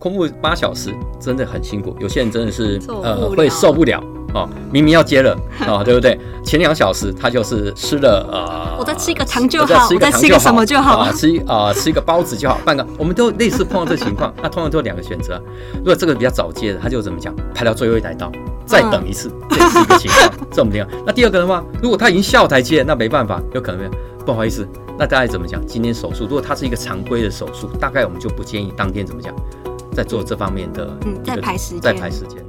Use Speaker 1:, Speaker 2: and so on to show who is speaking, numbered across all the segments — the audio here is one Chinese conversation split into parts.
Speaker 1: 空腹八小时真的很辛苦，有些人真的是呃会受不了哦。明明要接了哦，对不对？前两小时他就是吃了呃，
Speaker 2: 我再吃一个糖就好，我再吃一个什么就好
Speaker 1: 啊，吃啊、呃、吃一个包子就好，半个我们都类似碰到这情况，那通常都有两个选择。如果这个比较早接的，他就怎么讲，排到最后一台到，再等一次，嗯、这是一个情况，这么样。那第二个的话，如果他已经下台阶，那没办法，有可能不好意思，那大概怎么讲？今天手术，如果他是一个常规的手术，大概我们就不建议当天怎么讲。在做这方面的，
Speaker 2: 嗯，在排时间，
Speaker 1: 在排时间。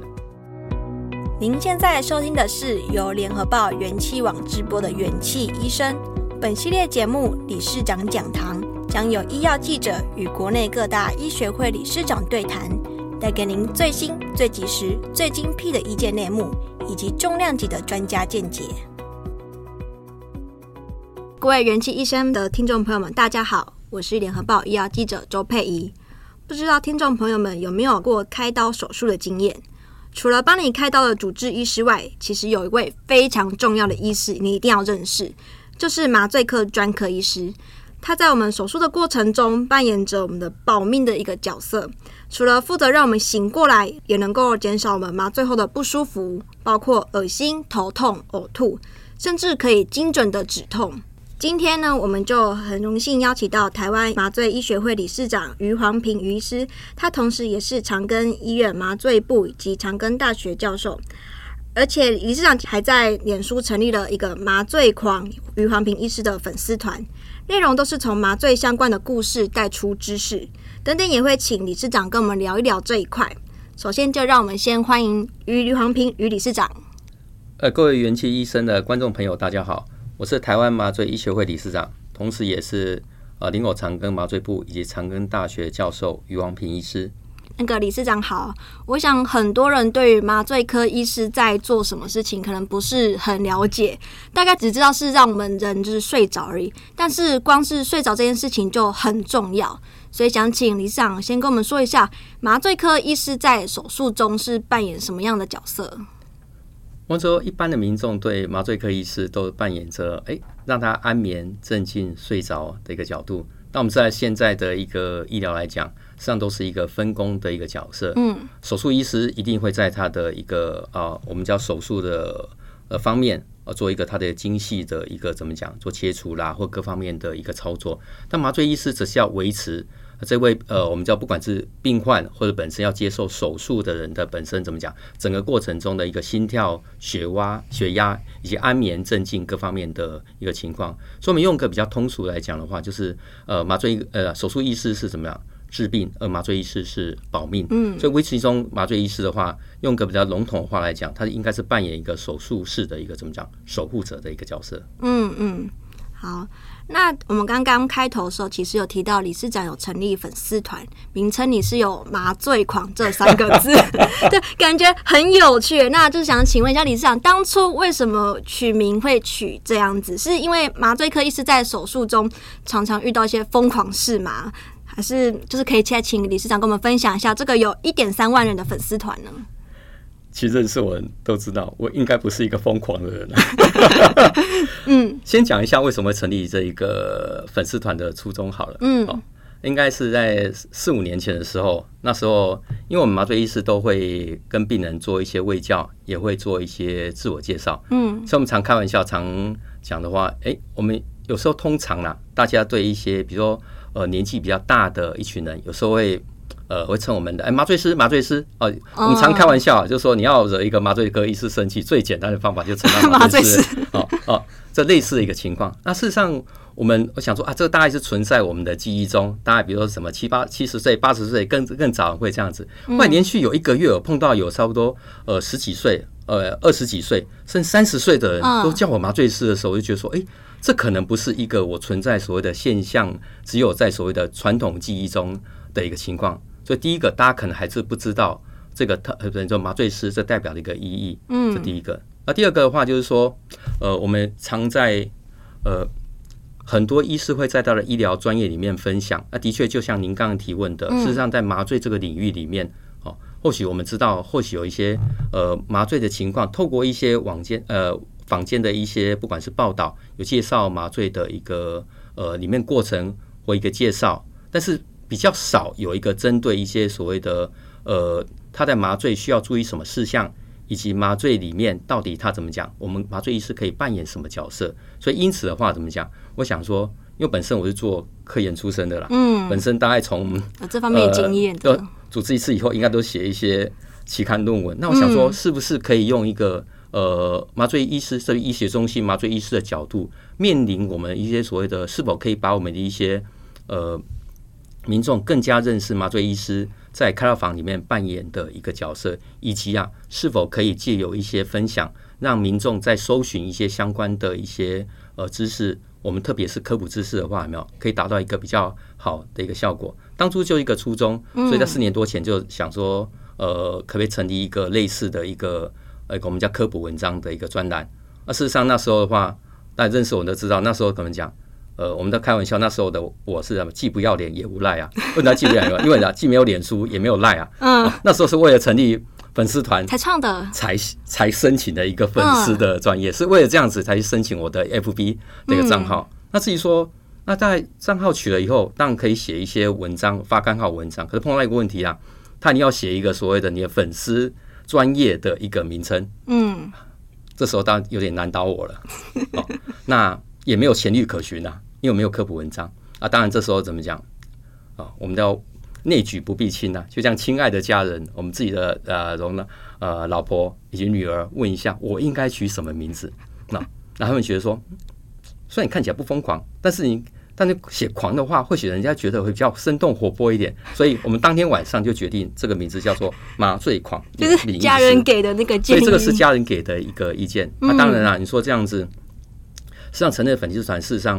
Speaker 3: 您现在收听的是由联合报元气网直播的元气医生。本系列节目理事长讲堂将有医药记者与国内各大医学会理事长对谈，带给您最新、最及时、最精辟的医界内幕以及重量级的专家见解。
Speaker 2: 各位元气医生的听众朋友们，大家好，我是联合报医药记者周佩仪。不知道听众朋友们有没有过开刀手术的经验？除了帮你开刀的主治医师外，其实有一位非常重要的医师，你一定要认识，就是麻醉科专科医师。他在我们手术的过程中扮演着我们的保命的一个角色，除了负责让我们醒过来，也能够减少我们麻醉后的不舒服，包括恶心、头痛、呕吐，甚至可以精准的止痛。今天呢，我们就很荣幸邀请到台湾麻醉医学会理事长余煌平余医师，他同时也是长庚医院麻醉部以及长庚大学教授，而且理事长还在脸书成立了一个麻醉狂余煌平医师的粉丝团，内容都是从麻醉相关的故事带出知识等等，也会请理事长跟我们聊一聊这一块。首先，就让我们先欢迎余余煌平余理事长。
Speaker 1: 呃，各位元气医生的观众朋友，大家好。我是台湾麻醉医学会理事长，同时也是呃林口长庚麻醉部以及长庚大学教授余王平医师。
Speaker 2: 那个理事长好，我想很多人对于麻醉科医师在做什么事情可能不是很了解，大概只知道是让我们人就是睡着而已。但是光是睡着这件事情就很重要，所以想请理事长先跟我们说一下，麻醉科医师在手术中是扮演什么样的角色？
Speaker 1: 我说，一般的民众对麻醉科医师都扮演着哎，让他安眠、镇静、睡着的一个角度。那我们在现在的一个医疗来讲，实际上都是一个分工的一个角色。嗯，手术医师一定会在他的一个啊，我们叫手术的呃方面，呃，做一个他的精细的一个怎么讲，做切除啦或各方面的一个操作。但麻醉医师只是要维持。这位呃，我们叫不管是病患或者本身要接受手术的人的本身怎么讲，整个过程中的一个心跳、血压、血压以及安眠、镇静各方面的一个情况。所以，我们用个比较通俗来讲的话，就是呃，麻醉呃手术医师是怎么样治病，而麻醉医师是保命。嗯，所以维持中麻醉医师的话，用个比较笼统的话来讲，他应该是扮演一个手术室的一个怎么讲守护者的一个角色。
Speaker 2: 嗯嗯，好。那我们刚刚开头的时候，其实有提到理事长有成立粉丝团，名称你是有“麻醉狂”这三个字，对，感觉很有趣。那就是想请问一下理事长，当初为什么取名会取这样子？是因为麻醉科医师在手术中常常遇到一些疯狂事吗？还是就是可以再请理事长跟我们分享一下这个有一点三万人的粉丝团呢？
Speaker 1: 其实认识我人都知道，我应该不是一个疯狂的人。嗯，先讲一下为什么会成立这一个粉丝团的初衷好了。嗯，哦，应该是在四五年前的时候，那时候因为我们麻醉医师都会跟病人做一些卫教，也会做一些自我介绍。嗯，所以我们常开玩笑，常讲的话，哎，我们有时候通常啦，大家对一些比如说呃年纪比较大的一群人，有时候会。呃，会称我们的哎麻醉师，麻醉师哦，我们常开玩笑，就是说你要惹一个麻醉科医师生气，最简单的方法就称他 麻醉师哦哦，这类似的一个情况。那事实上，我们我想说啊，这个大概是存在我们的记忆中，大概比如说什么七八七十岁、八十岁更更早会这样子。后来连续有一个月，我碰到有差不多呃十几岁、呃二十几岁，甚至三十岁的人都叫我麻醉师的时候，我就觉得说，哎。这可能不是一个我存在所谓的现象，只有在所谓的传统记忆中的一个情况。所以第一个，大家可能还是不知道这个特，比如说麻醉师这代表的一个意义。嗯，这第一个。那第二个的话，就是说，呃，我们常在呃很多医师会在他的医疗专业里面分享。那的确，就像您刚刚提问的，事实上在麻醉这个领域里面，哦，或许我们知道，或许有一些呃麻醉的情况，透过一些网间呃。坊间的一些不管是报道有介绍麻醉的一个呃里面过程或一个介绍，但是比较少有一个针对一些所谓的呃他在麻醉需要注意什么事项，以及麻醉里面到底他怎么讲，我们麻醉医师可以扮演什么角色。所以因此的话怎么讲？我想说，因为本身我是做科研出身的啦，嗯，本身大概从
Speaker 2: 这方面经验的，
Speaker 1: 主治一次以后应该都写一些期刊论文。那我想说，是不是可以用一个。呃，麻醉医师，这个医学中心麻醉医师的角度，面临我们一些所谓的，是否可以把我们的一些呃民众更加认识麻醉医师在开药房里面扮演的一个角色，以及啊，是否可以借由一些分享，让民众在搜寻一些相关的一些呃知识，我们特别是科普知识的话，有没有可以达到一个比较好的一个效果？当初就一个初衷，所以在四年多前就想说，呃，可不可以成立一个类似的一个。呃，我们叫科普文章的一个专栏。那事实上那时候的话，大家认识我们都知道，那时候可能讲，呃，我们在开玩笑，那时候的我是什么，既不要脸也无赖啊。问他既不要脸？因为呢，既没有脸书，也没有赖啊。嗯。那时候是为了成立粉丝团
Speaker 2: 才创的，
Speaker 1: 才才申请的一个粉丝的专页，是为了这样子才去申请我的 FB 那个账号。那至于说，那在账号取了以后，当然可以写一些文章，发刊号文章。可是碰到一个问题啊，他你要写一个所谓的你的粉丝。专业的一个名称，嗯，这时候当然有点难倒我了，哦，那也没有前例可循啊，因为没有科普文章啊。当然这时候怎么讲啊？我们要内举不避亲啊，就像亲爱的家人，我们自己的呃容呢呃老婆以及女儿问一下，我应该取什么名字？那那他们觉得说，虽然你看起来不疯狂，但是你。但是写狂的话，或许人家觉得会比较生动活泼一点，所以我们当天晚上就决定这个名字叫做“麻醉狂”，
Speaker 2: 就是家人给的那个建议。
Speaker 1: 所以这个是家人给的一个意见。那当然啦，你说这样子，实际上成立粉丝团，事实上，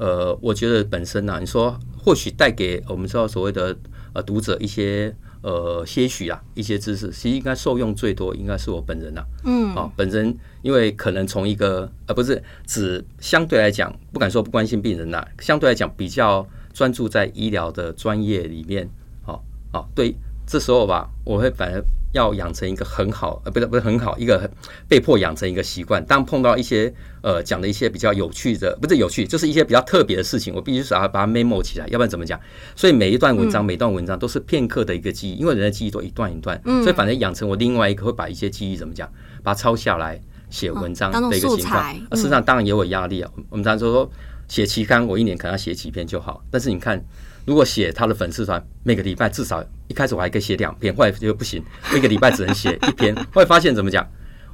Speaker 1: 呃，我觉得本身呢，你说或许带给我们知道所谓的呃读者一些。呃，些许啊，一些知识，其实应该受用最多，应该是我本人呐、啊。嗯，啊，本人因为可能从一个呃，不是只相对来讲，不敢说不关心病人呐、啊，相对来讲比较专注在医疗的专业里面。好，好，对，这时候吧，我会反而。要养成一个很好，呃，不是不是很好，一个被迫养成一个习惯。当碰到一些呃讲的一些比较有趣的，不是有趣，就是一些比较特别的事情，我必须是要把它 memo 起来，要不然怎么讲？所以每一段文章，每段文章都是片刻的一个记忆，因为人的记忆都一段一段，所以反正养成我另外一个会把一些记忆怎么讲，把它抄下来写文章的一个情况。事实上，当然也有压力啊。我们常说说写期刊，我一年可能要写几篇就好，但是你看。如果写他的粉丝团，每个礼拜至少一开始我还可以写两篇，后来就不行，每个礼拜只能写一篇。后来发现怎么讲，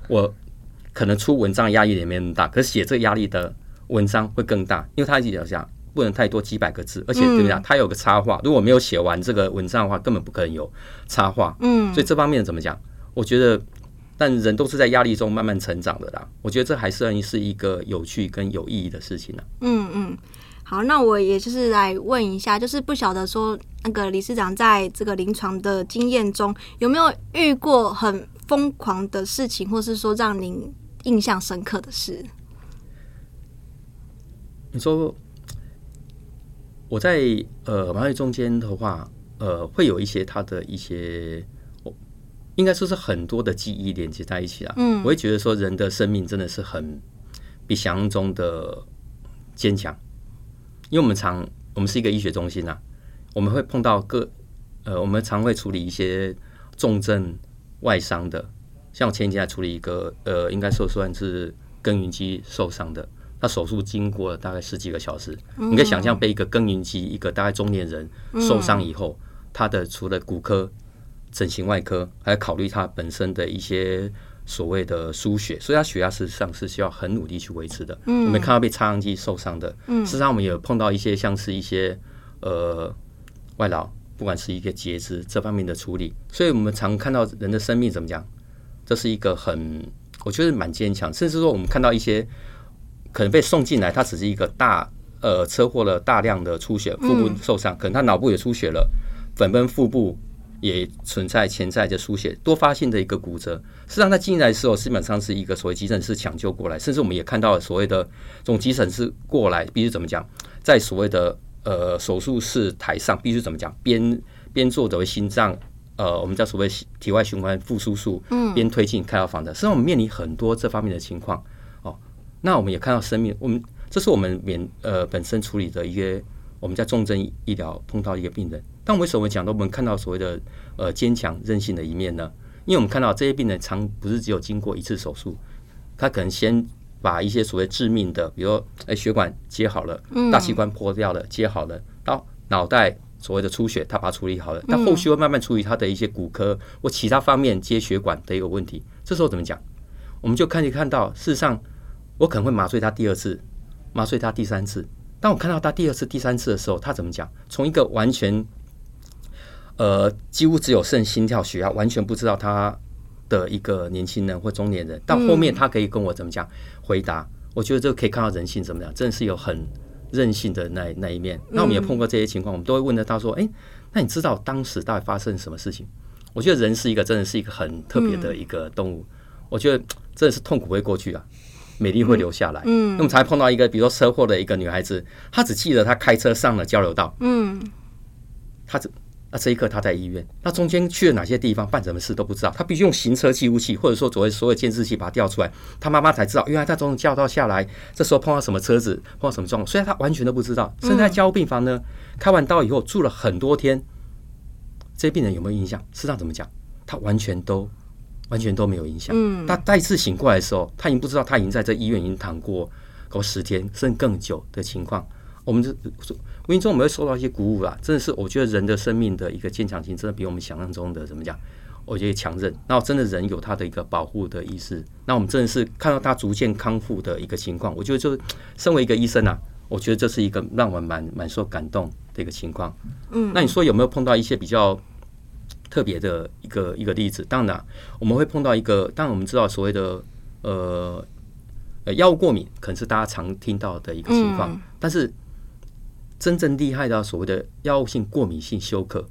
Speaker 1: 我可能出文章压力也没那么大，可是写这个压力的文章会更大，因为他一直讲不能太多几百个字，而且怎么讲，他有个插画，如果没有写完这个文章的话，根本不可能有插画。嗯，所以这方面怎么讲？我觉得，但人都是在压力中慢慢成长的啦。我觉得这还是是一个有趣跟有意义的事情呢。
Speaker 2: 嗯嗯。好，那我也就是来问一下，就是不晓得说那个理事长在这个临床的经验中有没有遇过很疯狂的事情，或是说让您印象深刻的事？
Speaker 1: 你说我在呃麻醉中间的话，呃，会有一些他的一些，应该说是很多的记忆连接在一起啊。嗯，我会觉得说人的生命真的是很比想象中的坚强。因为我们常，我们是一个医学中心呐、啊，我们会碰到各，呃，我们常会处理一些重症外伤的，像我前几天还处理一个，呃，应该说算是更年期受伤的，他手术经过了大概十几个小时，你可以想象被一个更年期一个大概中年人受伤以后，他的除了骨科、整形外科，还要考虑他本身的一些。所谓的输血，所以他血压事实上是需要很努力去维持的。嗯，我们看到被插上机受伤的，嗯，事实上我们也有碰到一些像是一些呃外劳，不管是一个截肢这方面的处理，所以我们常看到人的生命怎么讲，这是一个很我觉得蛮坚强，甚至说我们看到一些可能被送进来，他只是一个大呃车祸了大量的出血，腹部受伤，可能他脑部也出血了，粉崩腹部也存在潜在的出血，多发性的一个骨折。实际上他进来的时候，基本上是一个所谓急诊室抢救过来，甚至我们也看到了所谓的这种急诊室过来，必须怎么讲，在所谓的呃手术室台上，必须怎么讲，边边做的为心脏。呃，我们叫所谓体外循环复苏术，嗯，边推进开刀房的，实际上我们面临很多这方面的情况哦。那我们也看到生命，我们这是我们免呃本身处理的一些我们在重症医疗碰到一个病人。但为什么讲到我们看到所谓的呃坚强韧性的一面呢？因为我们看到这些病人常不是只有经过一次手术，他可能先把一些所谓致命的，比如说哎血管接好了，大器官破掉了接好了，到脑袋。所谓的出血，他把它处理好了，但后续会慢慢处理他的一些骨科或其他方面接血管的一个问题。这时候怎么讲？我们就看一看到，事实上我可能会麻醉他第二次，麻醉他第三次。当我看到他第二次、第三次的时候，他怎么讲？从一个完全呃几乎只有剩心跳、血压，完全不知道他的一个年轻人或中年人，到后面他可以跟我怎么讲回答？我觉得这个可以看到人性怎么样，真的是有很。任性的那那一面，那我们也碰过这些情况，我们都会问得到说，哎，那你知道当时到底发生什么事情？我觉得人是一个真的是一个很特别的一个动物，我觉得真的是痛苦会过去啊，美丽会留下来。嗯，那我们才碰到一个，比如说车祸的一个女孩子，她只记得她开车上了交流道，嗯，她只。那这一刻她在医院，那中间去了哪些地方，办什么事都不知道。她必须用行车记录器，或者说所谓所有监视器把它调出来。她妈妈才知道，原来她从交流道下来，这时候碰到什么车子，碰到什么状况。虽然她完全都不知道。甚至在加护病房呢，开完刀以后住了很多天，这些病人有没有印象？事实上怎么讲？她完全都完全都没有影响。嗯，他再次醒过来的时候，他已经不知道他已经在这医院已经躺过搞十天甚至更久的情况。我们就无形中我们会受到一些鼓舞啦，真的是我觉得人的生命的一个坚强性，真的比我们想象中的怎么讲？我觉得强韧。然后真的人有他的一个保护的意识，那我们真的是看到他逐渐康复的一个情况，我觉得就身为一个医生啊，我觉得这是一个让我蛮蛮受感动的一个情况。嗯，那你说有没有碰到一些比较特别的一个一个例子？当然，我们会碰到一个，当然我们知道所谓的呃呃药物过敏，可能是大家常听到的一个情况，但是。真正厉害的所谓的药物性过敏性休克，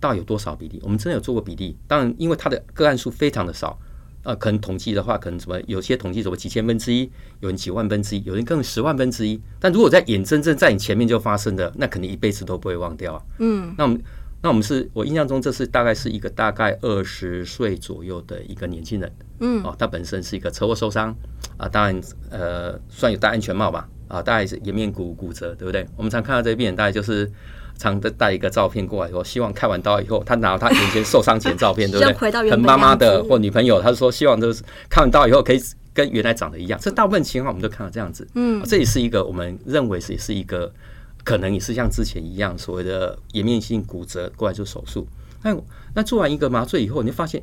Speaker 1: 到底有多少比例？我们真的有做过比例。当然，因为它的个案数非常的少，呃，可能统计的话，可能什么有些统计什么几千分之一，有人几万分之一，有人更十万分之一。但如果在眼睁睁在你前面就发生的，那肯定一辈子都不会忘掉啊。嗯，那我们那我们是我印象中，这是大概是一个大概二十岁左右的一个年轻人。嗯，哦，他本身是一个车祸受伤啊，当然呃，算有戴安全帽吧。啊，大概是颜面骨骨折，对不对？我们常看到这些病人，大概就是常的带一个照片过来，说希望开完刀以后，他拿到他以前受伤前照片，对不对？很妈妈的或女朋友，他说希望就是看完刀以后可以跟原来长得一样。这大部分情况我们都看到这样子。嗯，这也是一个我们认为是也是一个可能也是像之前一样所谓的颜面性骨折过来做手术。那那做完一个麻醉以后，你就发现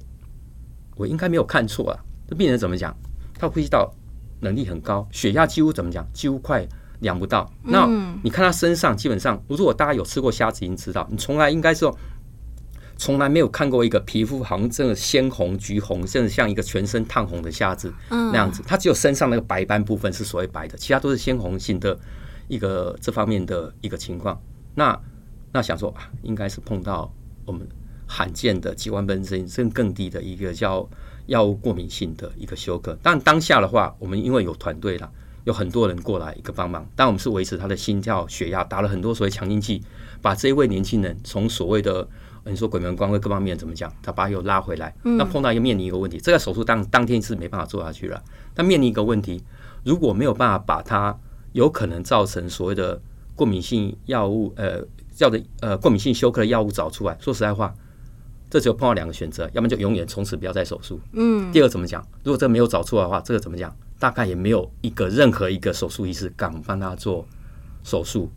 Speaker 1: 我应该没有看错啊。这病人怎么讲？他呼吸道。能力很高，血压几乎怎么讲？几乎快量不到。那你看他身上，基本上，如果大家有吃过虾子，已经知道，你从来应该说，从来没有看过一个皮肤好像真的鲜红、橘红，甚至像一个全身烫红的虾子那样子。它只有身上那个白斑部分是所谓白的，其他都是鲜红性的一个这方面的一个情况。那那想说啊，应该是碰到我们罕见的几万分之一甚至更低的一个叫。药物过敏性的一个休克，但当下的话，我们因为有团队了，有很多人过来一个帮忙，但我们是维持他的心跳、血压，打了很多所谓强心剂，把这一位年轻人从所谓的你说鬼门关或各方面怎么讲，他把他又拉回来。那碰到一个面临一个问题，这个手术当当天是没办法做下去了。但面临一个问题，如果没有办法把他有可能造成所谓的过敏性药物，呃，叫的呃过敏性休克的药物找出来，说实在话。这只有碰到两个选择，要么就永远从此不要再手术。嗯，第二怎么讲？如果这没有找出来的话，这个怎么讲？大概也没有一个任何一个手术医师敢帮他做手术，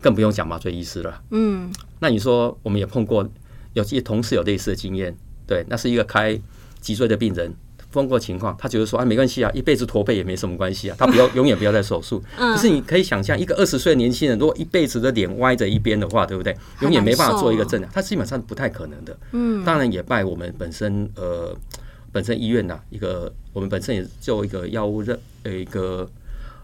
Speaker 1: 更不用讲麻醉医师了。嗯，那你说我们也碰过，有些同事有类似的经验，对，那是一个开脊椎的病人。碰过情况，他觉得说啊，没关系啊，一辈子驼背也没什么关系啊，他不要 永远不要再手术。可是你可以想象，一个二十岁的年轻人，如果一辈子的脸歪着一边的话，对不对？永远没办法做一个正的，他基本上不太可能的。嗯，当然也拜我们本身呃本身医院呐，一个我们本身也就一个药物认呃一个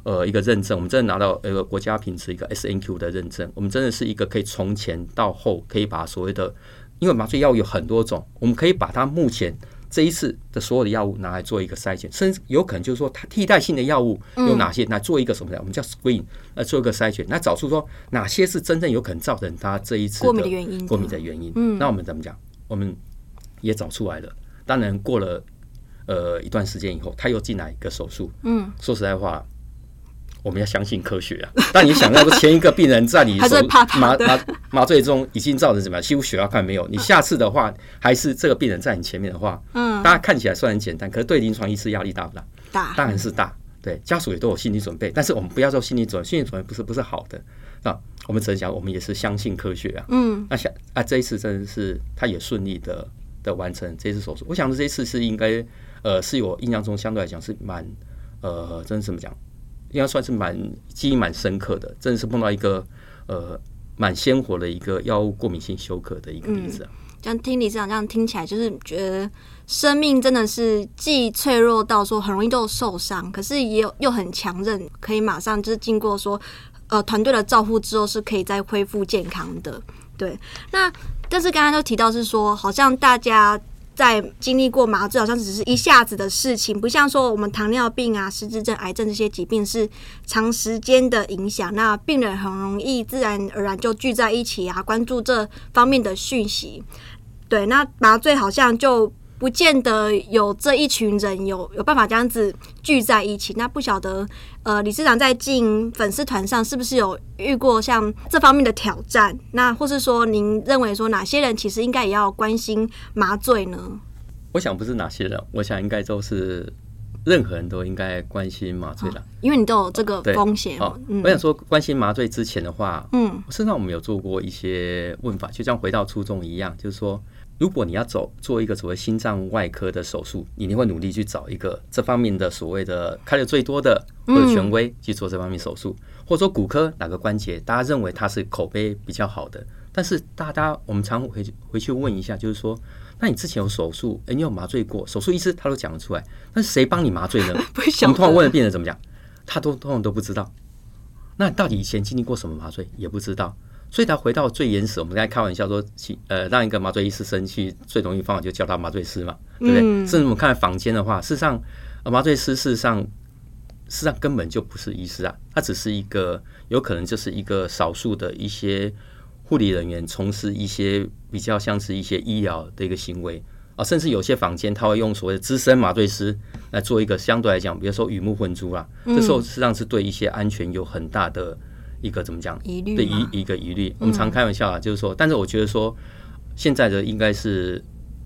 Speaker 1: 呃一个认证，我们真的拿到一个国家品质一个 SNQ 的认证，我们真的是一个可以从前到后可以把所谓的，因为麻醉药物有很多种，我们可以把它目前。这一次的所有的药物拿来做一个筛选，甚至有可能就是说，它替代性的药物有哪些？来做一个什么的？我们叫 screen，呃做一个筛选，那找出说哪些是真正有可能造成它这一次
Speaker 2: 过敏的原因。
Speaker 1: 过敏的原因。嗯，那我们怎么讲？我们也找出来了。当然过了呃一段时间以后，他又进来一个手术。嗯，说实在话。我们要相信科学啊！但你想要说前一个病人在你手 麻麻麻醉中已经造成什么？几乎血压看没有。你下次的话，还是这个病人在你前面的话，嗯，大家看起来虽然简单，可是对临床医师压力大不大？大，当然是大。对，家属也都有心理准备。但是我们不要做心理准备，心理准备不是不是好的那。我们只能讲，我们也是相信科学啊。嗯，那想啊，这一次真的是他也顺利的的完成这次手术。我想这一次是应该呃，是我印象中相对来讲是蛮呃，真的怎么讲？应该算是蛮记忆蛮深刻的，真的是碰到一个呃蛮鲜活的一个药物过敏性休克的一个例子。
Speaker 2: 这样听理事长这样听起来，就是觉得生命真的是既脆弱到说很容易都受伤，可是也有又很强韧，可以马上就是经过说呃团队的照护之后是可以再恢复健康的。对，那但是刚刚就提到是说，好像大家。在经历过麻醉，好像只是一下子的事情，不像说我们糖尿病啊、失智症、癌症这些疾病是长时间的影响。那病人很容易自然而然就聚在一起啊，关注这方面的讯息。对，那麻醉好像就。不见得有这一群人有有办法这样子聚在一起。那不晓得，呃，理事长在进粉丝团上是不是有遇过像这方面的挑战？那或是说，您认为说哪些人其实应该也要关心麻醉呢？
Speaker 1: 我想不是哪些人，我想应该都是任何人都应该关心麻醉的，哦，
Speaker 2: 因为你都有这个风险。
Speaker 1: 哦嗯，我想说，关心麻醉之前的话，嗯，事实上我们有做过一些问法，就像回到初中一样，就是说。如果你要走做一个所谓心脏外科的手术，你一定会努力去找一个这方面的所谓的开的最多的或者权威去做这方面手术，或者说骨科哪个关节，大家认为它是口碑比较好的。但是大家我们常回去回去问一下，就是说，那你之前有手术，诶，你有麻醉过？手术医师他都讲得出来，但是谁帮你麻醉呢？我们通常问的病人怎么讲，他都通常都不知道。那你到底以前经历过什么麻醉也不知道。所以他回到最原始，我们刚才开玩笑说，呃，让一个麻醉医师生气最容易方法就叫他麻醉师嘛，对不对？甚至我们看房间的话，事实上，麻醉师事实上，事实上根本就不是医师啊，他只是一个有可能就是一个少数的一些护理人员从事一些比较像是一些医疗的一个行为啊，甚至有些房间他会用所谓的资深麻醉师来做一个相对来讲，比如说雨幕混珠啊，这时候实际上是对一些安全有很大的。一个怎么讲？疑虑对一一个疑虑，我们常开玩笑啊，就是说，但是我觉得说，现在的应该是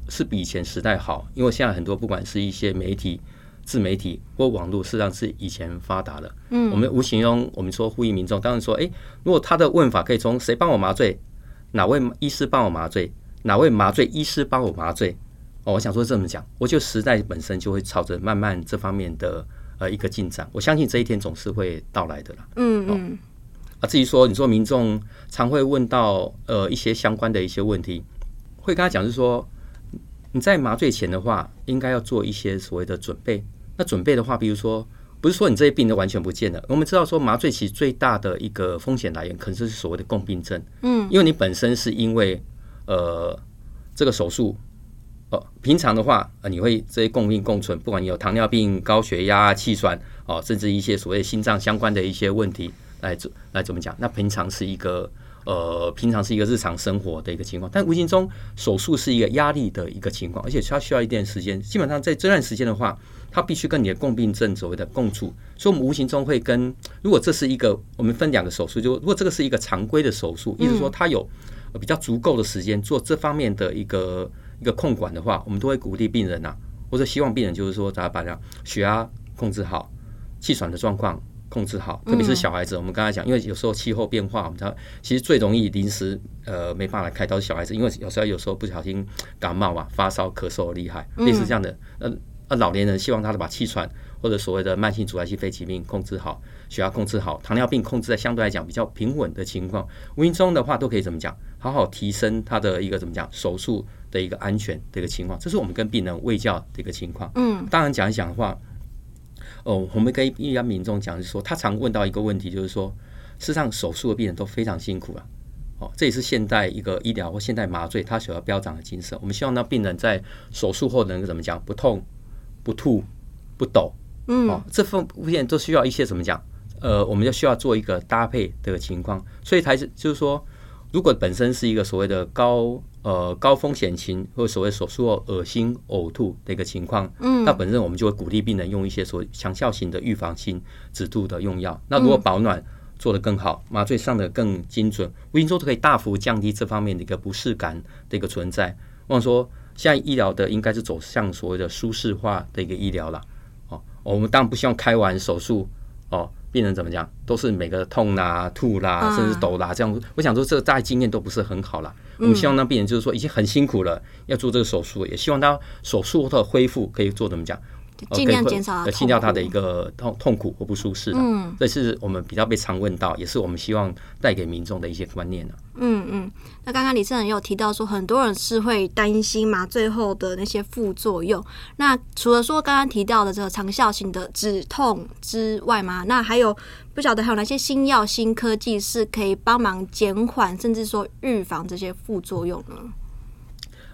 Speaker 1: 是比以前时代好，因为现在很多不管是一些媒体、自媒体或网络，事实上是以前发达的。嗯，我们无形中我们说呼吁民众，当然说，哎，如果他的问法可以从谁帮我麻醉，哪位医师帮我麻醉，哪位麻醉医师帮我麻醉，哦，我想说这么讲，我觉得时代本身就会朝着慢慢这方面的呃一个进展，我相信这一天总是会到来的啦。嗯嗯。啊，至于说你说民众常会问到呃一些相关的一些问题，会跟他讲，是说你在麻醉前的话，应该要做一些所谓的准备。那准备的话，比如说不是说你这些病都完全不见了。我们知道说麻醉其实最大的一个风险来源，可能是所谓的共病症。嗯，因为你本身是因为呃这个手术，哦平常的话，呃你会这些共病共存，不管你有糖尿病、高血压、气喘哦，甚至一些所谓心脏相关的一些问题。来怎来怎么讲？那平常是一个呃，平常是一个日常生活的一个情况，但无形中手术是一个压力的一个情况，而且它需要一点时间。基本上在这段时间的话，它必须跟你的共病症所谓的共处，所以我们无形中会跟，如果这是一个我们分两个手术，就如果这个是一个常规的手术，意思说它有比较足够的时间做这方面的一个一个控管的话，我们都会鼓励病人呐、啊，或者希望病人就是说，大家把这样血压控制好，气喘的状况。控制好，特别是小孩子。我们刚才讲，因为有时候气候变化，我们知道其实最容易临时呃没办法开刀是小孩子，因为有时候有时候不小心感冒啊、发烧、咳嗽厉害，类似这样的。呃呃，老年人希望他把气喘或者所谓的慢性阻塞性肺疾病控制好，血压控制好，糖尿病控制在相对来讲比较平稳的情况，无形中的话都可以怎么讲？好好提升他的一个怎么讲手术的一个安全的一个情况。这是我们跟病人卫教的一个情况。嗯，当然讲一讲的话。哦，我们跟一般民众讲，就是说他常问到一个问题，就是说，事实上手术的病人都非常辛苦啊。哦，这也是现代一个医疗或现代麻醉它所要标榜的精神。我们希望让病人在手术后能够怎么讲？不痛、不吐、不抖。嗯，哦，这方面都需要一些怎么讲？呃，我们就需要做一个搭配的情况。所以才是就是说，如果本身是一个所谓的高呃高风险型或者所谓手术后恶心呕吐的一个情况，嗯，那本身我们就会鼓励病人用一些所谓强效型的预防性止吐的用药。那如果保暖。做得更好，麻醉上的更精准，无形中都可以大幅降低这方面的一个不适感的一个存在。我想说，现在医疗的应该是走向所谓的舒适化的一个医疗了。哦，我们当然不希望开完手术，哦，病人怎么讲，都是每个痛啦、吐啦，甚至抖啦这样。我想说，这个大家经验都不是很好啦。我们希望让病人就是说已经很辛苦了，要做这个手术，也希望他手术后的恢复可以做怎么讲。
Speaker 2: 尽量减少
Speaker 1: 尽量他的一个痛痛苦或不舒适。嗯，这是我们比较被常问到，也是我们希望带给民众的一些观念。
Speaker 2: 嗯嗯，那刚刚李圣人也有提到说，很多人是会担心麻醉后的那些副作用。那除了说刚刚提到的这个长效型的止痛之外嘛，那还有不晓得还有哪些新药新科技是可以帮忙减缓甚至说预防这些副作用呢？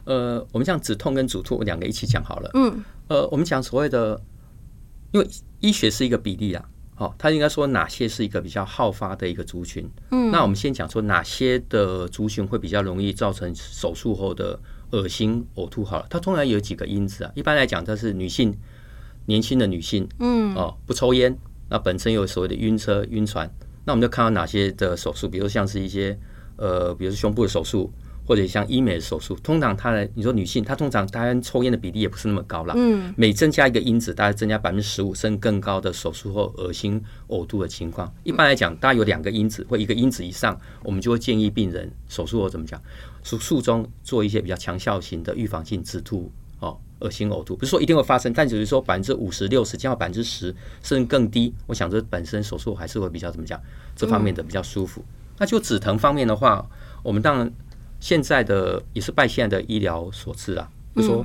Speaker 1: 呃，我们像止痛跟止吐两个一起讲好了。
Speaker 2: 嗯。
Speaker 1: 呃，我们讲所谓的，因为医学是一个比例啊，好，他应该说哪些是一个比较好发的一个族群，嗯，那我们先讲说哪些的族群会比较容易造成手术后的恶心呕吐好了，它通常有几个因子啊，一般来讲，它是女性，年轻的女性，嗯，哦，不抽烟，那本身有所谓的晕车、晕船，那我们就看到哪些的手术，比如像是一些呃，比如说胸部的手术。或者像医美的手术，通常它的你说女性，她通常当然抽烟的比例也不是那么高了。嗯，每增加一个因子，大概增加百分之十五甚至更高的手术后恶心呕吐的情况。一般来讲，大概有两个因子或一个因子以上，我们就会建议病人手术后怎么讲？手术中做一些比较强效型的预防性止吐哦，恶心呕吐不是说一定会发生，但只是说百分之五十六十降到百分之十甚至更低。我想这本身手术还是会比较怎么讲？这方面的比较舒服。那就止疼方面的话，我们当然。现在的也是拜现在的医疗所赐啊，就是说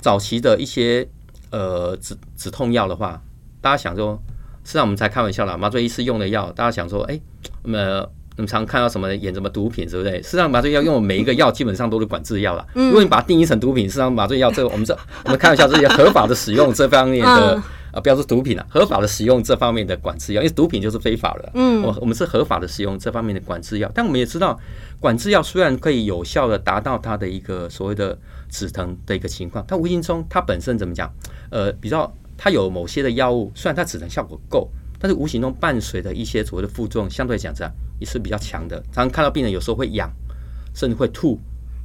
Speaker 1: 早期的一些呃止止痛药的话，大家想说，实际上我们才开玩笑啦，麻醉医师用的药，大家想说，哎，那么我们常看到什么演什么毒品，是不是？实际上麻醉药用的每一个药基本上都是管制药了。如果你把它定义成毒品，实际上麻醉药这个我们这我们开玩笑，这些合法的使用这方面的。啊，不要说毒品了，合法的使用这方面的管制药，因为毒品就是非法的。嗯，我我们是合法的使用这方面的管制药，但我们也知道，管制药虽然可以有效的达到它的一个所谓的止疼的一个情况，它无形中它本身怎么讲？呃，比较它有某些的药物，虽然它止疼效果够，但是无形中伴随的一些所谓的副作用，相对来讲这样也是比较强的。常常看到病人有时候会痒，甚至会吐，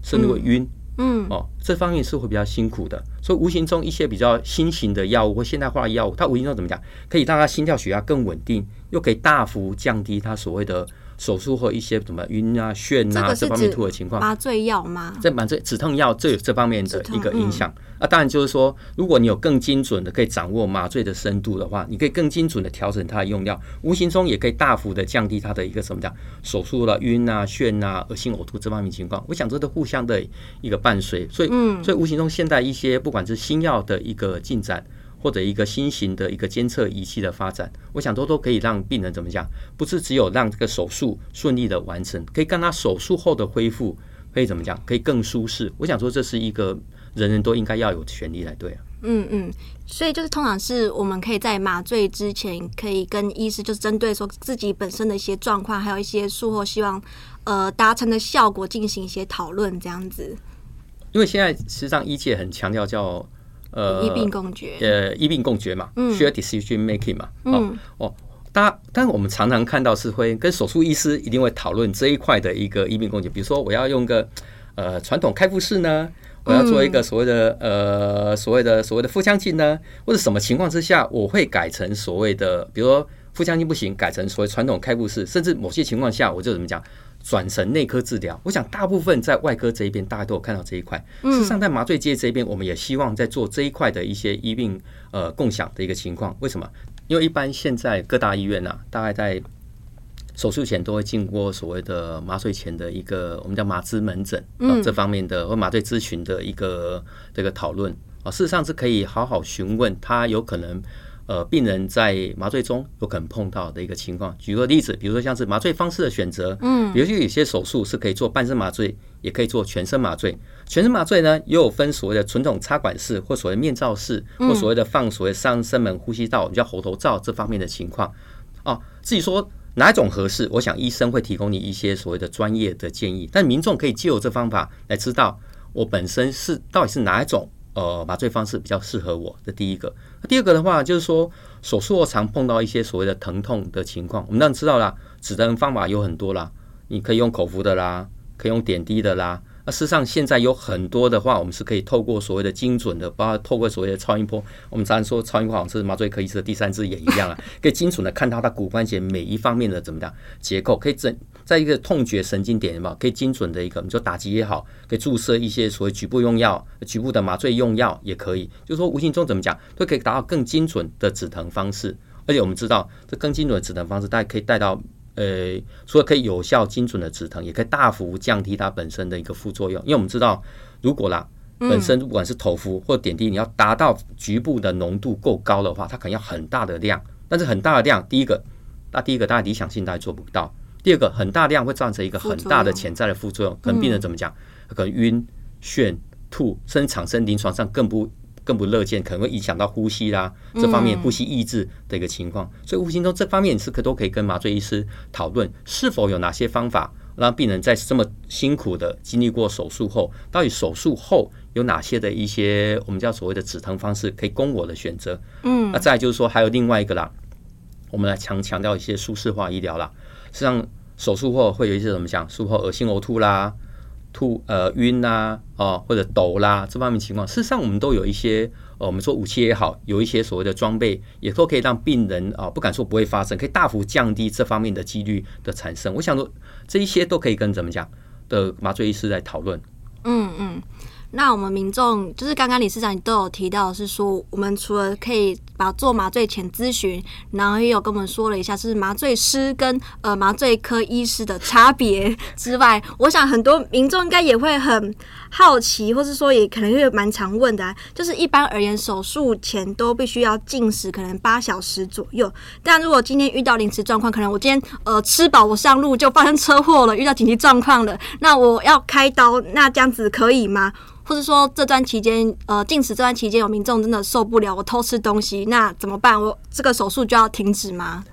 Speaker 1: 甚至会晕。嗯嗯，哦，这方面是会比较辛苦的，所以无形中一些比较新型的药物或现代化的药物，它无形中怎么讲，可以让他心跳血压更稳定，又可以大幅降低他所谓的。手术后一些什么晕啊、眩啊这方面吐的情况，
Speaker 2: 麻醉药吗？
Speaker 1: 这麻醉止痛药这有这方面的一个影响。啊，当然就是说，如果你有更精准的可以掌握麻醉的深度的话，你可以更精准的调整它的用药，无形中也可以大幅的降低它的一个什么讲手术了晕啊、眩啊、恶心呕吐这方面情况。我想这都互相的一个伴随，所以，所以无形中现在一些不管是新药的一个进展。或者一个新型的一个监测仪器的发展，我想都都可以让病人怎么讲？不是只有让这个手术顺利的完成，可以让他手术后的恢复可以怎么讲？可以更舒适。我想说这是一个人人都应该要有权利来对啊。
Speaker 2: 嗯嗯，所以就是通常是我们可以在麻醉之前，可以跟医师就是针对说自己本身的一些状况，还有一些术后希望呃达成的效果进行一些讨论，这样子。
Speaker 1: 因为现在实际上医界很强调叫。呃，
Speaker 2: 医病共决，
Speaker 1: 呃，医病共决嘛，需要 decision making 嘛，哦哦，大家，但是我们常常看到是会跟手术医师一定会讨论这一块的一个医病共决，比如说我要用个呃传统开腹式呢，我要做一个所谓的呃所谓的所谓的腹腔镜呢，或者什么情况之下我会改成所谓的，比如说腹腔镜不行，改成所谓传统开腹式，甚至某些情况下我就怎么讲？转成内科治疗，我想大部分在外科这一边，大家都有看到这一块。事实上，在麻醉界这一边，我们也希望在做这一块的一些医病呃共享的一个情况。为什么？因为一般现在各大医院呢、啊，大概在手术前都会经过所谓的麻醉前的一个我们叫麻醉门诊啊这方面的或麻醉咨询的一个这个讨论啊。事实上是可以好好询问他有可能呃，病人在麻醉中有可能碰到的一个情况。举个例子，比如说像是麻醉方式的选择，嗯，比如说有些手术是可以做半身麻醉，也可以做全身麻醉。全身麻醉呢，也有分所谓的传统插管式，或所谓面罩式，或所谓的放所谓上声门呼吸道，我们叫喉头罩这方面的情况。哦，至于说哪一种合适，我想医生会提供你一些所谓的专业的建议，但民众可以借由这方法来知道我本身是到底是哪一种。呃，麻醉方式比较适合我的第一个。第二个的话，就是说手术后常碰到一些所谓的疼痛的情况。我们当然知道啦，止疼方法有很多啦，你可以用口服的啦，可以用点滴的啦。那事实上现在有很多的话，我们是可以透过所谓的精准的，包括透过所谓的超音波。我们常常说超音波好像是麻醉科医师的第三只眼一样啊，可以精准的看到他骨关节每一方面的怎么样结构，可以整。在一个痛觉神经点嘛，可以精准的一个，你说打击也好，可以注射一些所谓局部用药、局部的麻醉用药也可以。就是说无形中怎么讲，都可以达到更精准的止疼方式。而且我们知道，这更精准的止疼方式，大家可以带到呃，除了可以有效精准的止疼，也可以大幅降低它本身的一个副作用。因为我们知道，如果啦，本身不管是头服或点滴，你要达到局部的浓度够高的话，它可能要很大的量。但是很大的量，第一个，那第一个大家理想性大家做不到。第二个，很大量会造成一个很大的潜在的副作用，可能病人怎么讲？可能晕、眩、吐，甚至产生临床上更不更不乐见，可能会影响到呼吸啦这方面呼吸抑制的一个情况。所以无形中这方面是可都可以跟麻醉医师讨论，是否有哪些方法让病人在这么辛苦的经历过手术后，到底手术后有哪些的一些我们叫所谓的止疼方式可以供我的选择？嗯，那再就是说还有另外一个啦，我们来强强调一些舒适化医疗啦。实际上，手术后会有一些怎么讲？术后恶心、呕吐啦、吐呃晕呐，哦或者抖啦这方面情况。事实上，我们都有一些呃，我们说武器也好，有一些所谓的装备，也都可以让病人啊，不敢说不会发生，可以大幅降低这方面的几率的产生。我想说，这一些都可以跟怎么讲的麻醉医师来讨论。
Speaker 2: 嗯嗯。那我们民众就是刚刚理事长你都有提到，是说我们除了可以把做麻醉前咨询，然后也有跟我们说了一下，是麻醉师跟呃麻醉科医师的差别 之外，我想很多民众应该也会很好奇，或是说也可能会蛮常问的啊，就是一般而言，手术前都必须要禁食，可能八小时左右。但如果今天遇到临时状况，可能我今天呃吃饱我上路就发生车祸了，遇到紧急状况了，那我要开刀，那这样子可以吗？或者说这段期间，呃，禁食这段期间有民众真的受不了，我偷吃东西，那怎么办？我这个手术就要停止吗？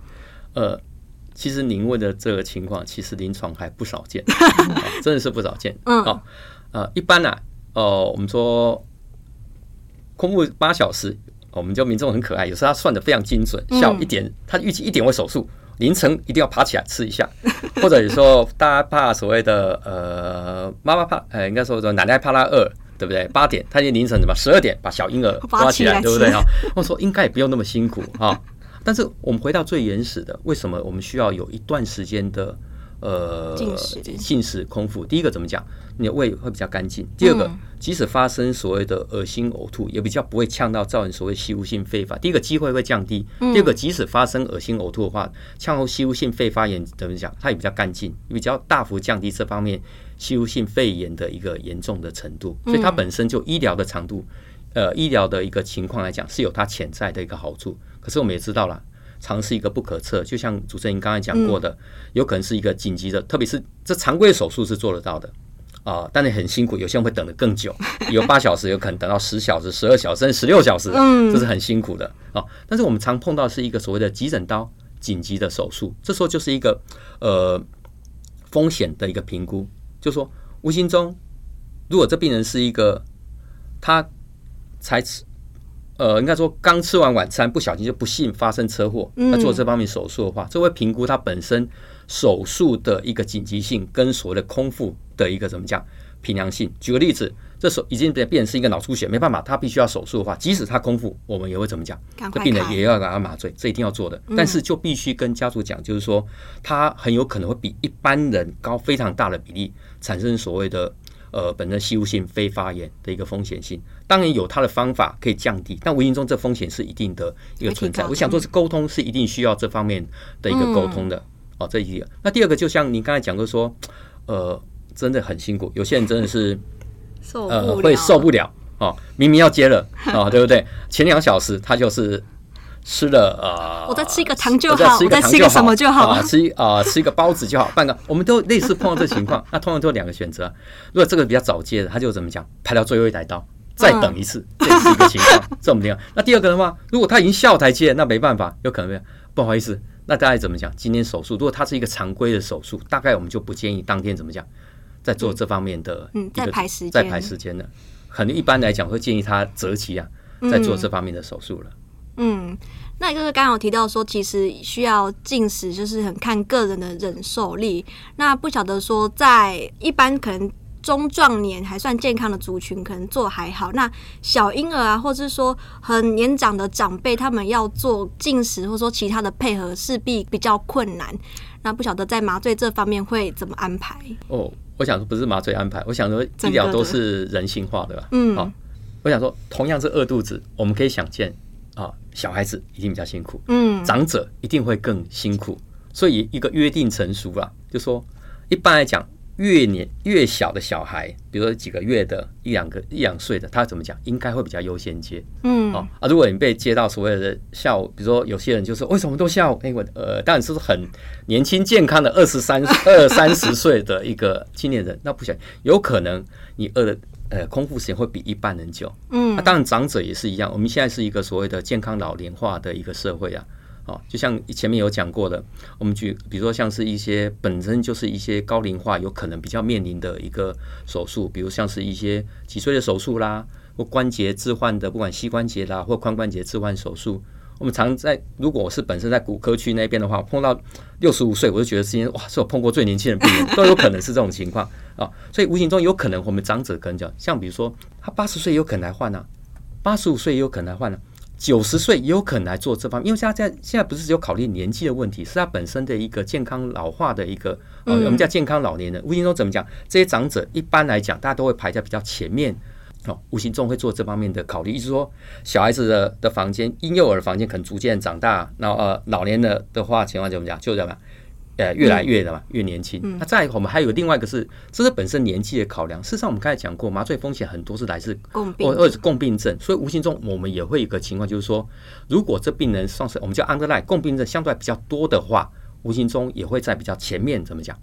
Speaker 1: 呃，其实您问的这个情况，其实临床还不少见，哦、真的是不少见。嗯，哦，呃，一般呢、啊，哦、呃，我们说空腹八小时，我们就民众很可爱，有时候他算的非常精准，下午一点，他预计一点会手术。凌晨一定要爬起来吃一下，或者有时候大家怕所谓的呃妈妈怕呃应该说说奶奶怕他饿，对不对？八点他已经凌晨什么十二点把小婴儿抓起来，对不对哈？我说应该也不用那么辛苦哈。但是我们回到最原始的，为什么我们需要有一段时间的？呃，进食，进食空腹。第一个怎么讲？你的胃会比较干净。第二个，即使发生所谓的恶心呕吐，也比较不会呛到造成所谓吸入性肺发。第一个机会会降低。第二个，即使发生恶心呕吐的话，呛后吸入性肺发炎怎么讲？它也比较干净，比较大幅降低这方面吸入性肺炎的一个严重的程度。所以它本身就医疗的长度，呃，医疗的一个情况来讲，是有它潜在的一个好处。可是我们也知道了。尝试一个不可测，就像主持人刚才讲过的，嗯、有可能是一个紧急的，特别是这常规手术是做得到的啊、呃，但是很辛苦，有些人会等得更久，有八小时，有可能等到十小时、十二小时甚至十六小时，这是很辛苦的啊。但是我们常碰到是一个所谓的急诊刀紧急的手术，这时候就是一个呃风险的一个评估，就说无形中，如果这病人是一个他才呃，应该说刚吃完晚餐，不小心就不幸发生车祸，那做这方面手术的话，这会评估他本身手术的一个紧急性跟所谓的空腹的一个怎么讲平量性。举个例子，这手已经变变成是一个脑出血，没办法，他必须要手术的话，即使他空腹，我们也会怎么讲？这病人也要给他麻醉，这一定要做的。但是就必须跟家属讲，就是说他很有可能会比一般人高非常大的比例产生所谓的。呃，本身吸入性非发炎的一个风险性，当然有它的方法可以降低，但无形中这风险是一定的一个存在。我想说，是沟通是一定需要这方面的一个沟通的。哦，这一个。那第二个，就像您刚才讲过说，呃，真的很辛苦，有些人真的是呃会受不了哦，明明要接了啊，对不对？前两小时他就是吃了呃，
Speaker 2: 我再吃一个糖就好，我再吃一个什么就好，
Speaker 1: 啊、吃一啊、呃、吃一个包子就好，半个我们都类似碰到这情况，那通常都有两个选择。如果这个比较早接的，他就怎么讲，排到最后一台刀，再等一次，嗯、这是一个情况，这么样。那第二个的话，如果他已经下台阶，那没办法，有可能不好意思，那大概怎么讲？今天手术，如果他是一个常规的手术，大概我们就不建议当天怎么讲，在做这方面的
Speaker 2: 嗯，在排时间，
Speaker 1: 在排时间的，可能一般来讲会建议他择期啊，在做这方面的手术了。
Speaker 2: 嗯，那就是刚刚有提到说，其实需要进食，就是很看个人的忍受力。那不晓得说，在一般可能中壮年还算健康的族群，可能做还好。那小婴儿啊，或者是说很年长的长辈，他们要做进食，或者说其他的配合，势必比较困难。那不晓得在麻醉这方面会怎么安排？
Speaker 1: 哦，我想说不是麻醉安排，我想说医疗都是人性化的吧？
Speaker 2: 嗯，好，
Speaker 1: 我想说同样是饿肚子，我们可以想见。小孩子一定比较辛苦，
Speaker 2: 嗯，
Speaker 1: 长者一定会更辛苦，所以一个约定成熟了，就说一般来讲，越年越小的小孩，比如说几个月的一两个一两岁的，他怎么讲，应该会比较优先接，
Speaker 2: 嗯，
Speaker 1: 哦啊，如果你被接到所谓的下午，比如说有些人就说为什么都下午？哎，我呃，当然是很年轻健康的二十三二三十岁的一个青年人，那不行，有可能你饿的。呃，空腹时间会比一般人久。
Speaker 2: 嗯，
Speaker 1: 那、啊、当然长者也是一样。我们现在是一个所谓的健康老龄化的一个社会啊。哦，就像前面有讲过的，我们举，比如说像是一些本身就是一些高龄化，有可能比较面临的一个手术，比如像是一些脊椎的手术啦，或关节置换的，不管膝关节啦或髋关节置换手术。我们常在，如果我是本身在骨科区那边的话，碰到六十五岁，我就觉得今天哇，是我碰过最年轻的病人，都有可能是这种情况啊。所以无形中有可能，我们长者可能讲，像比如说他八十岁有可能来换啊，八十五岁也有可能来换啊，九十岁也有可能来做这方面，因为现在现在不是只有考虑年纪的问题，是他本身的一个健康老化的一个，呃，我们叫健康老年人。无形中怎么讲？这些长者一般来讲，大家都会排在比较前面。哦，无形中会做这方面的考虑，意思说小孩子的的房间，婴幼儿的房间可能逐渐长大，然后呃，老年的的话情况怎么讲？就怎么样？呃，越来越的嘛，越年轻。那再我们还有另外一个是，这是本身年纪的考量。事实上，我们刚才讲过，麻醉风险很多是来自
Speaker 2: 共病，
Speaker 1: 或者是共病症，所以无形中我们也会有一个情况，就是说，如果这病人算是我们叫 underline 共病症相对比较多的话，无形中也会在比较前面怎么讲？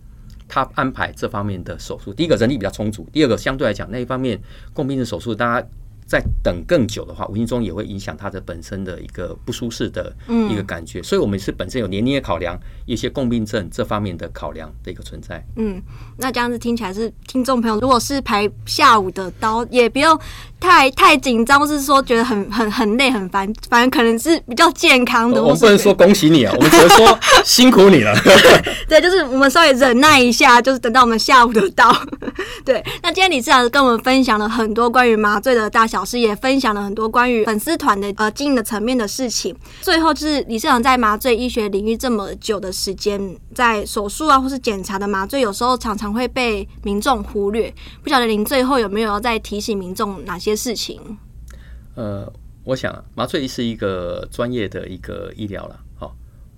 Speaker 1: 他安排这方面的手术，第一个人力比较充足，第二个相对来讲那一方面共病症手术，大家在等更久的话，无形中也会影响他的本身的一个不舒适的一个感觉。嗯、所以，我们是本身有年龄的考量，一些共病症这方面的考量的一个存在。
Speaker 2: 嗯，那这样子听起来是听众朋友，如果是排下午的刀，也不用。太太紧张，或是说觉得很很很累很烦，反正可能是比较健康的。
Speaker 1: 我们不能说恭喜你啊，我们只能说 辛苦你了。
Speaker 2: 对，就是我们稍微忍耐一下，就是等到我们下午的到。对，那今天理事长跟我们分享了很多关于麻醉的大小事，也分享了很多关于粉丝团的呃经营的层面的事情。最后就是理事长在麻醉医学领域这么久的时间，在手术啊或是检查的麻醉，有时候常常会被民众忽略。不晓得您最后有没有要再提醒民众哪些？事情，
Speaker 1: 呃，我想麻醉是一个专业的一个医疗了，哦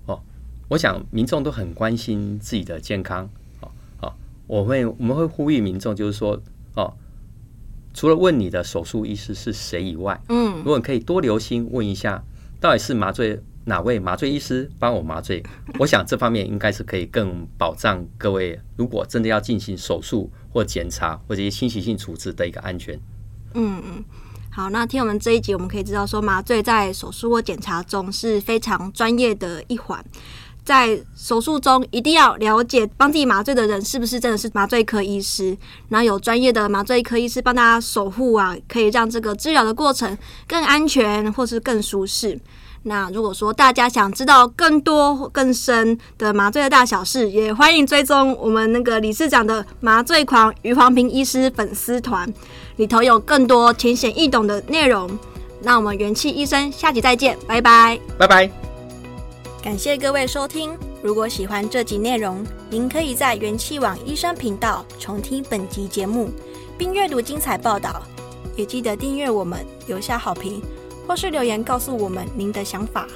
Speaker 1: 哦，我想民众都很关心自己的健康，哦哦，我会我们会呼吁民众，就是说，哦，除了问你的手术医师是谁以外，
Speaker 2: 嗯，
Speaker 1: 如果你可以多留心问一下，到底是麻醉哪位麻醉医师帮我麻醉，我想这方面应该是可以更保障各位，如果真的要进行手术或检查或者一些侵袭性处置的一个安全。
Speaker 2: 嗯嗯，好，那听我们这一集，我们可以知道说，麻醉在手术或检查中是非常专业的一环，在手术中一定要了解帮自己麻醉的人是不是真的是麻醉科医师，然后有专业的麻醉科医师帮大家守护啊，可以让这个治疗的过程更安全或是更舒适。那如果说大家想知道更多更深的麻醉的大小事，也欢迎追踪我们那个理事长的麻醉狂余黄平医师粉丝团，里头有更多浅显易懂的内容。那我们元气医生下集再见，拜拜，
Speaker 1: 拜拜。
Speaker 3: 感谢各位收听，如果喜欢这集内容，您可以在元气网医生频道重听本集节目，并阅读精彩报道，也记得订阅我们，留下好评。或是留言告诉我们您的想法。